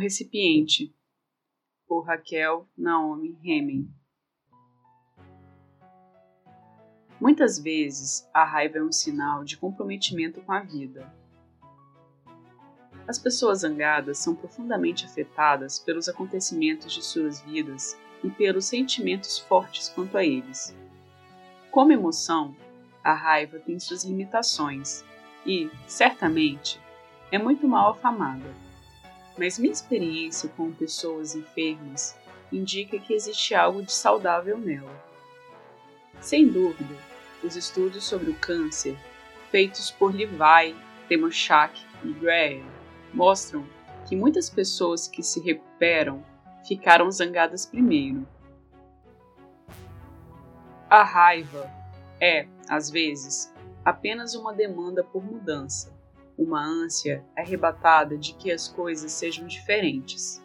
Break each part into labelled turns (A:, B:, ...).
A: Recipiente, por Raquel Naomi Hemen. Muitas vezes, a raiva é um sinal de comprometimento com a vida. As pessoas zangadas são profundamente afetadas pelos acontecimentos de suas vidas e pelos sentimentos fortes quanto a eles. Como emoção, a raiva tem suas limitações e, certamente, é muito mal afamada mas minha experiência com pessoas enfermas indica que existe algo de saudável nela. Sem dúvida, os estudos sobre o câncer, feitos por Levi, Temoshak e Graham, mostram que muitas pessoas que se recuperam ficaram zangadas primeiro. A raiva é, às vezes, apenas uma demanda por mudança uma ânsia arrebatada de que as coisas sejam diferentes.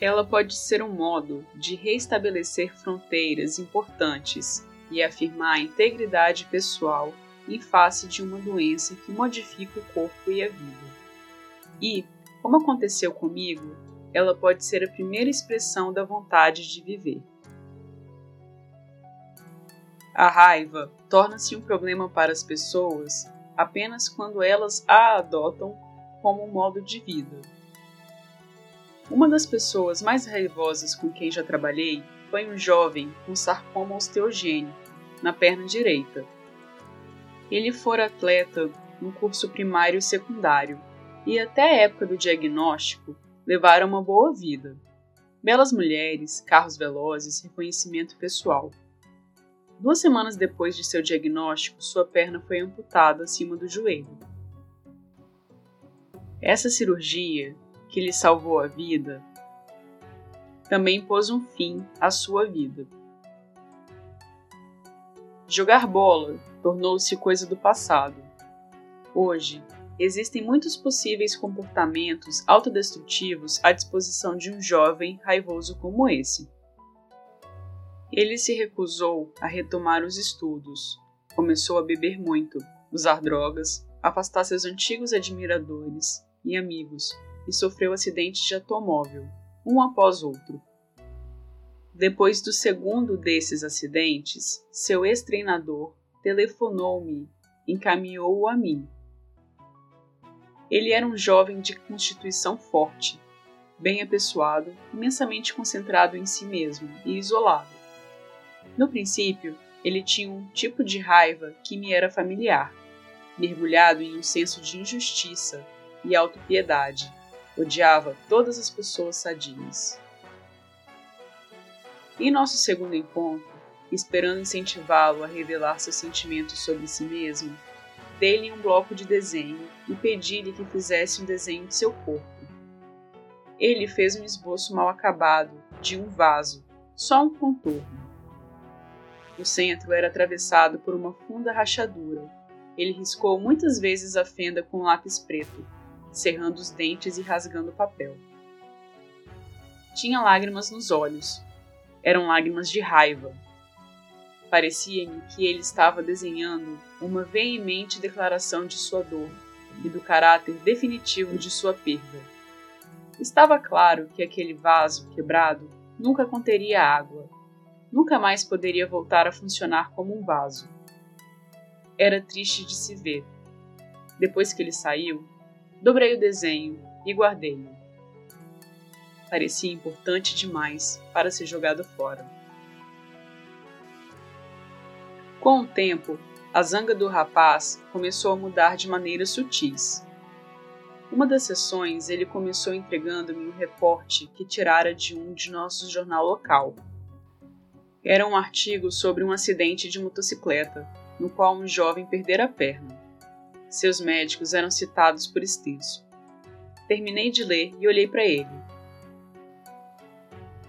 A: Ela pode ser um modo de restabelecer fronteiras importantes e afirmar a integridade pessoal em face de uma doença que modifica o corpo e a vida. E, como aconteceu comigo, ela pode ser a primeira expressão da vontade de viver. A raiva torna-se um problema para as pessoas apenas quando elas a adotam como um modo de vida. Uma das pessoas mais raivosas com quem já trabalhei foi um jovem com sarcoma osteogênico na perna direita. Ele fora atleta no curso primário e secundário e até a época do diagnóstico levaram uma boa vida. Belas mulheres, carros velozes, reconhecimento pessoal. Duas semanas depois de seu diagnóstico, sua perna foi amputada acima do joelho. Essa cirurgia, que lhe salvou a vida, também pôs um fim à sua vida. Jogar bola tornou-se coisa do passado. Hoje, existem muitos possíveis comportamentos autodestrutivos à disposição de um jovem raivoso como esse. Ele se recusou a retomar os estudos. Começou a beber muito, usar drogas, afastar seus antigos admiradores e amigos e sofreu acidentes de automóvel, um após outro. Depois do segundo desses acidentes, seu ex-treinador telefonou-me, encaminhou-o a mim. Ele era um jovem de constituição forte, bem apessoado, imensamente concentrado em si mesmo e isolado. No princípio, ele tinha um tipo de raiva que me era familiar, mergulhado em um senso de injustiça e autopiedade. Odiava todas as pessoas sadias. Em nosso segundo encontro, esperando incentivá-lo a revelar seus sentimentos sobre si mesmo, dei-lhe um bloco de desenho e pedi-lhe que fizesse um desenho de seu corpo. Ele fez um esboço mal acabado de um vaso, só um contorno. O centro era atravessado por uma funda rachadura. Ele riscou muitas vezes a fenda com lápis preto, cerrando os dentes e rasgando o papel. Tinha lágrimas nos olhos. Eram lágrimas de raiva. Parecia-me que ele estava desenhando uma veemente declaração de sua dor e do caráter definitivo de sua perda. Estava claro que aquele vaso quebrado nunca conteria água nunca mais poderia voltar a funcionar como um vaso. Era triste de se ver. Depois que ele saiu, dobrei o desenho e guardei-o. Parecia importante demais para ser jogado fora. Com o tempo, a zanga do rapaz começou a mudar de maneiras sutis. Uma das sessões, ele começou entregando-me um reporte que tirara de um de nosso jornal local era um artigo sobre um acidente de motocicleta, no qual um jovem perdera a perna. Seus médicos eram citados por extenso. Terminei de ler e olhei para ele.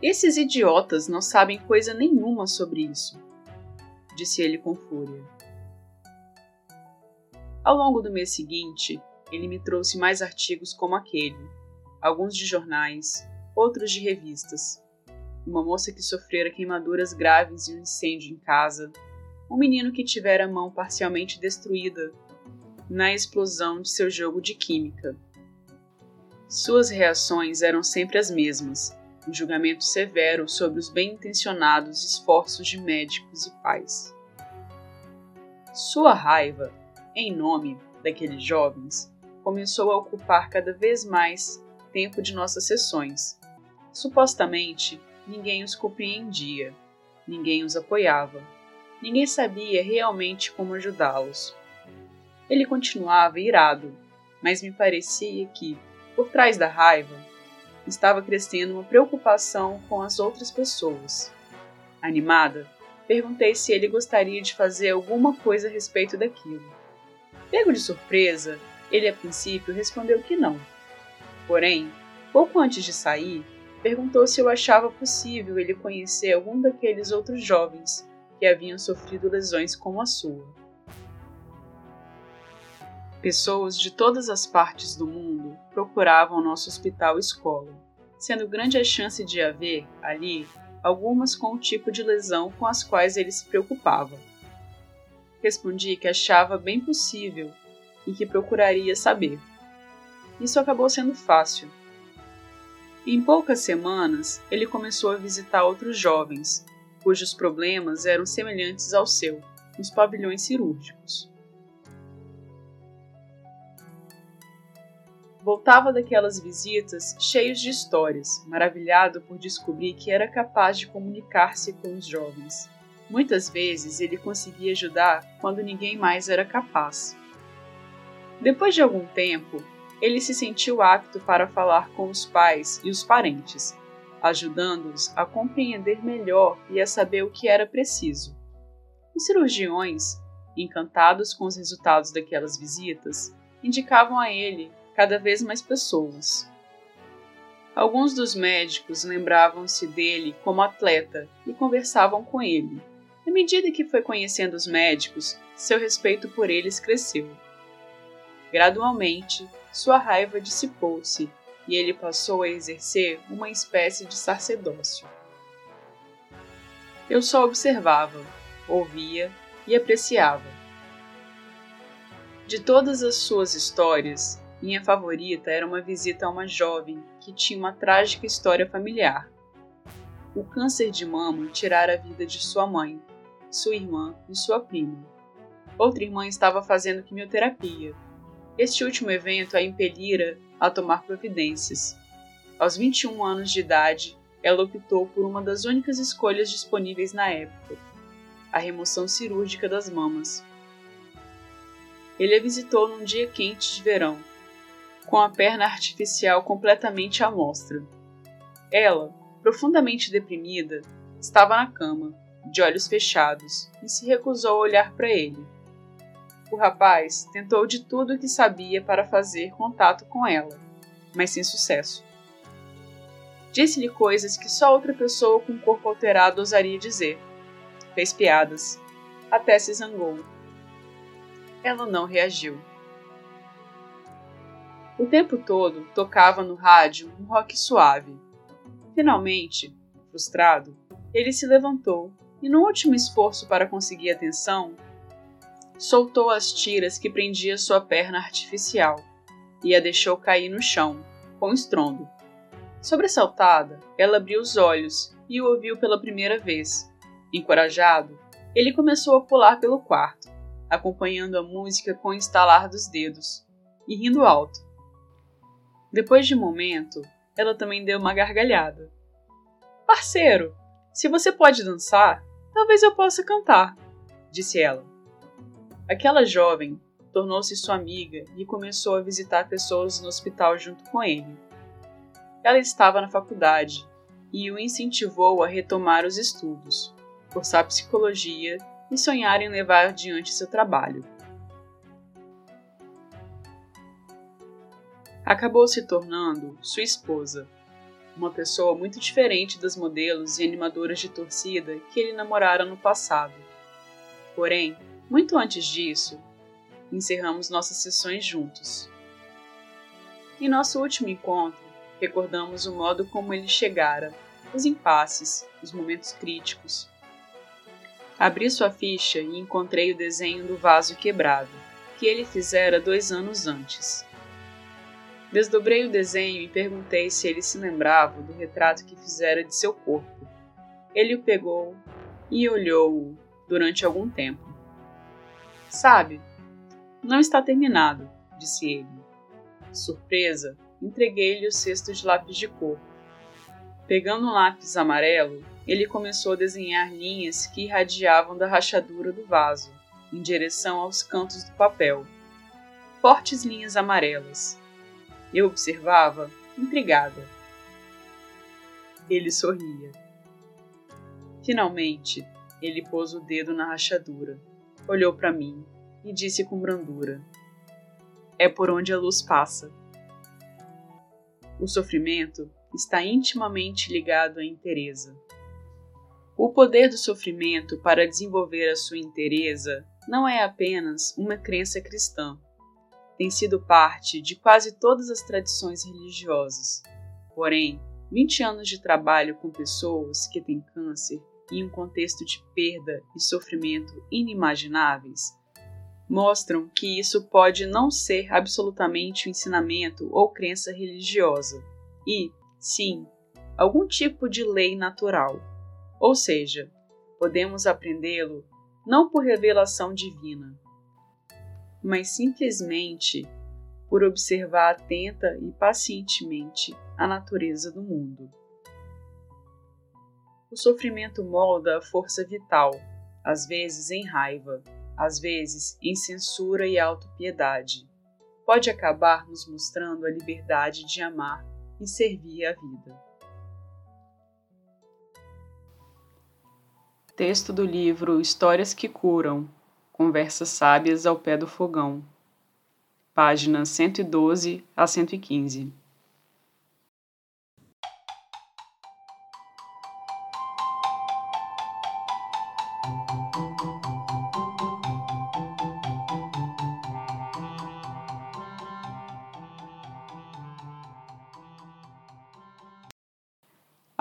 A: Esses idiotas não sabem coisa nenhuma sobre isso, disse ele com fúria. Ao longo do mês seguinte, ele me trouxe mais artigos como aquele, alguns de jornais, outros de revistas uma moça que sofrera queimaduras graves e um incêndio em casa, um menino que tivera a mão parcialmente destruída na explosão de seu jogo de química. Suas reações eram sempre as mesmas: um julgamento severo sobre os bem-intencionados esforços de médicos e pais. Sua raiva, em nome daqueles jovens, começou a ocupar cada vez mais tempo de nossas sessões. Supostamente, ninguém os compreendia, ninguém os apoiava, ninguém sabia realmente como ajudá-los. Ele continuava irado, mas me parecia que, por trás da raiva, estava crescendo uma preocupação com as outras pessoas. Animada, perguntei se ele gostaria de fazer alguma coisa a respeito daquilo. Pego de surpresa, ele a princípio respondeu que não. Porém, pouco antes de sair, perguntou se eu achava possível ele conhecer algum daqueles outros jovens que haviam sofrido lesões como a sua. Pessoas de todas as partes do mundo procuravam nosso hospital escola, sendo grande a chance de haver, ali, algumas com o tipo de lesão com as quais ele se preocupava. Respondi que achava bem possível e que procuraria saber. Isso acabou sendo fácil. Em poucas semanas, ele começou a visitar outros jovens, cujos problemas eram semelhantes ao seu, nos pavilhões cirúrgicos. Voltava daquelas visitas cheios de histórias, maravilhado por descobrir que era capaz de comunicar-se com os jovens. Muitas vezes ele conseguia ajudar quando ninguém mais era capaz. Depois de algum tempo, ele se sentiu apto para falar com os pais e os parentes, ajudando-os a compreender melhor e a saber o que era preciso. Os cirurgiões, encantados com os resultados daquelas visitas, indicavam a ele cada vez mais pessoas. Alguns dos médicos lembravam-se dele como atleta e conversavam com ele. À medida que foi conhecendo os médicos, seu respeito por eles cresceu. Gradualmente, sua raiva dissipou-se e ele passou a exercer uma espécie de sacerdócio. Eu só observava, ouvia e apreciava. De todas as suas histórias, minha favorita era uma visita a uma jovem que tinha uma trágica história familiar. O câncer de mama tirara a vida de sua mãe, sua irmã e sua prima. Outra irmã estava fazendo quimioterapia. Este último evento a impelira a tomar providências. Aos 21 anos de idade, ela optou por uma das únicas escolhas disponíveis na época: a remoção cirúrgica das mamas. Ele a visitou num dia quente de verão, com a perna artificial completamente à mostra. Ela, profundamente deprimida, estava na cama, de olhos fechados, e se recusou a olhar para ele. O rapaz tentou de tudo o que sabia para fazer contato com ela, mas sem sucesso. Disse-lhe coisas que só outra pessoa com corpo alterado ousaria dizer. Fez piadas. Até se zangou. Ela não reagiu. O tempo todo tocava no rádio um rock suave. Finalmente, frustrado, ele se levantou e, no último esforço para conseguir atenção, soltou as tiras que prendia sua perna artificial e a deixou cair no chão, com estrondo. Sobressaltada, ela abriu os olhos e o ouviu pela primeira vez. Encorajado, ele começou a pular pelo quarto, acompanhando a música com o estalar dos dedos e rindo alto. Depois de um momento, ela também deu uma gargalhada. Parceiro, se você pode dançar, talvez eu possa cantar, disse ela. Aquela jovem tornou-se sua amiga e começou a visitar pessoas no hospital junto com ele. Ela estava na faculdade e o incentivou a retomar os estudos, cursar psicologia e sonhar em levar adiante seu trabalho. acabou se tornando sua esposa, uma pessoa muito diferente das modelos e animadoras de torcida que ele namorara no passado. Porém, muito antes disso, encerramos nossas sessões juntos. Em nosso último encontro, recordamos o modo como ele chegara, os impasses, os momentos críticos. Abri sua ficha e encontrei o desenho do vaso quebrado, que ele fizera dois anos antes. Desdobrei o desenho e perguntei se ele se lembrava do retrato que fizera de seu corpo. Ele o pegou e olhou-o durante algum tempo. Sabe, não está terminado, disse ele. Surpresa, entreguei-lhe o cesto de lápis de cor. Pegando um lápis amarelo, ele começou a desenhar linhas que irradiavam da rachadura do vaso, em direção aos cantos do papel. Fortes linhas amarelas. Eu observava, intrigada. Ele sorria. Finalmente, ele pôs o dedo na rachadura, olhou para mim e disse com brandura: É por onde a luz passa. O sofrimento está intimamente ligado à interesa. O poder do sofrimento para desenvolver a sua interesa não é apenas uma crença cristã. Tem sido parte de quase todas as tradições religiosas. Porém, 20 anos de trabalho com pessoas que têm câncer em um contexto de perda e sofrimento inimagináveis mostram que isso pode não ser absolutamente um ensinamento ou crença religiosa, e, sim, algum tipo de lei natural. Ou seja, podemos aprendê-lo não por revelação divina, mas simplesmente por observar atenta e pacientemente a natureza do mundo. O sofrimento molda a força vital, às vezes em raiva, às vezes em censura e autopiedade. Pode acabar nos mostrando a liberdade de amar e servir a vida. Texto do livro Histórias que Curam Conversas Sábias ao Pé do Fogão, páginas 112 a 115.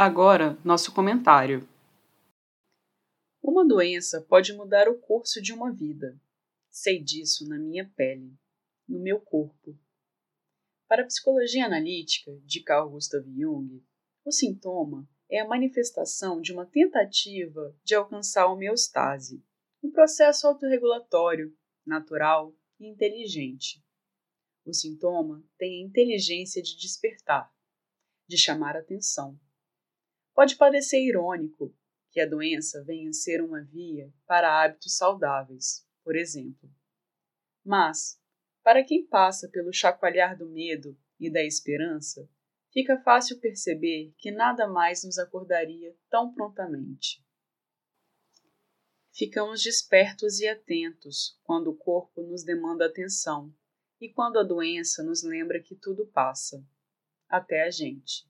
A: Agora, nosso comentário. Uma doença pode mudar o curso de uma vida. Sei disso na minha pele, no meu corpo. Para a psicologia analítica de Carl Gustav Jung, o sintoma é a manifestação de uma tentativa de alcançar a homeostase, um processo autorregulatório, natural e inteligente. O sintoma tem a inteligência de despertar, de chamar atenção Pode parecer irônico que a doença venha a ser uma via para hábitos saudáveis, por exemplo. Mas, para quem passa pelo chacoalhar do medo e da esperança, fica fácil perceber que nada mais nos acordaria tão prontamente. Ficamos despertos e atentos quando o corpo nos demanda atenção e quando a doença nos lembra que tudo passa, até a gente.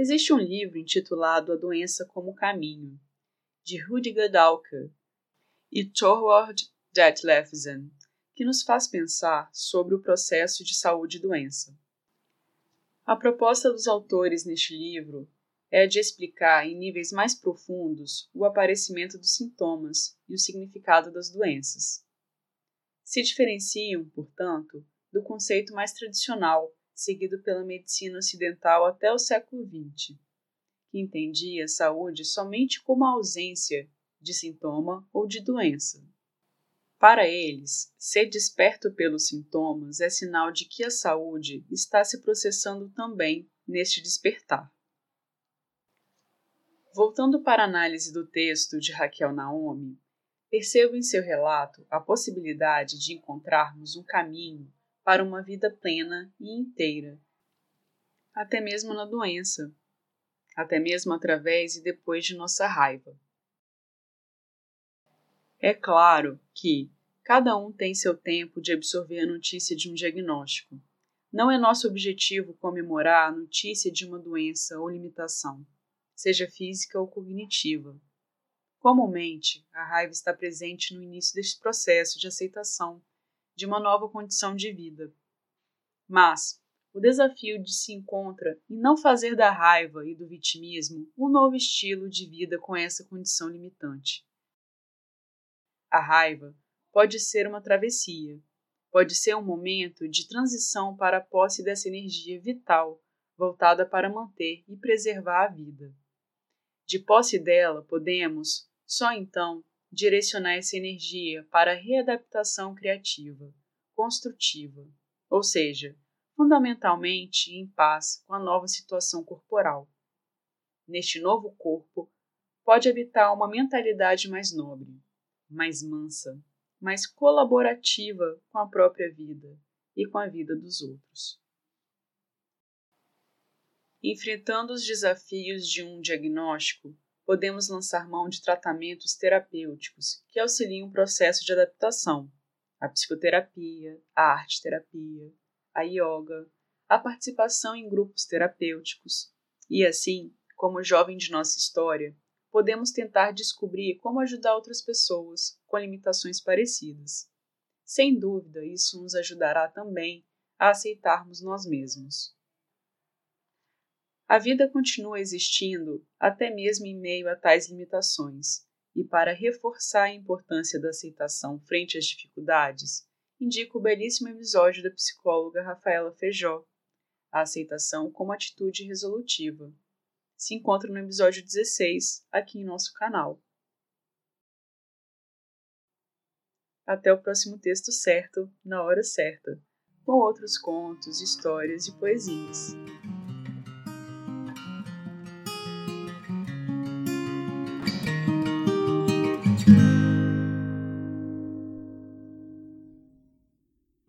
A: Existe um livro intitulado A Doença como Caminho, de Rudiger Dalker e Thorwald Detlefsen, que nos faz pensar sobre o processo de saúde e doença. A proposta dos autores neste livro é de explicar em níveis mais profundos o aparecimento dos sintomas e o significado das doenças. Se diferenciam, portanto, do conceito mais tradicional seguido pela medicina ocidental até o século XX, que entendia a saúde somente como a ausência de sintoma ou de doença. Para eles, ser desperto pelos sintomas é sinal de que a saúde está se processando também neste despertar. Voltando para a análise do texto de Raquel Naomi, percebo em seu relato a possibilidade de encontrarmos um caminho para uma vida plena e inteira, até mesmo na doença, até mesmo através e depois de nossa raiva. É claro que cada um tem seu tempo de absorver a notícia de um diagnóstico. Não é nosso objetivo comemorar a notícia de uma doença ou limitação, seja física ou cognitiva. Comumente, a raiva está presente no início deste processo de aceitação de uma nova condição de vida. Mas o desafio de se encontra em não fazer da raiva e do vitimismo um novo estilo de vida com essa condição limitante. A raiva pode ser uma travessia, pode ser um momento de transição para a posse dessa energia vital voltada para manter e preservar a vida. De posse dela, podemos, só então, direcionar essa energia para a readaptação criativa, construtiva, ou seja, fundamentalmente em paz com a nova situação corporal. Neste novo corpo, pode habitar uma mentalidade mais nobre, mais mansa, mais colaborativa com a própria vida e com a vida dos outros. Enfrentando os desafios de um diagnóstico, podemos lançar mão de tratamentos terapêuticos que auxiliam o processo de adaptação, a psicoterapia, a arte-terapia, a yoga, a participação em grupos terapêuticos, e assim, como jovem de nossa história, podemos tentar descobrir como ajudar outras pessoas com limitações parecidas. Sem dúvida, isso nos ajudará também a aceitarmos nós mesmos. A vida continua existindo até mesmo em meio a tais limitações, e para reforçar a importância da aceitação frente às dificuldades, indico o belíssimo episódio da psicóloga Rafaela Feijó, a aceitação como atitude resolutiva. Se encontra no episódio 16, aqui em nosso canal. Até o próximo texto certo, na hora certa, com outros contos, histórias e poesias.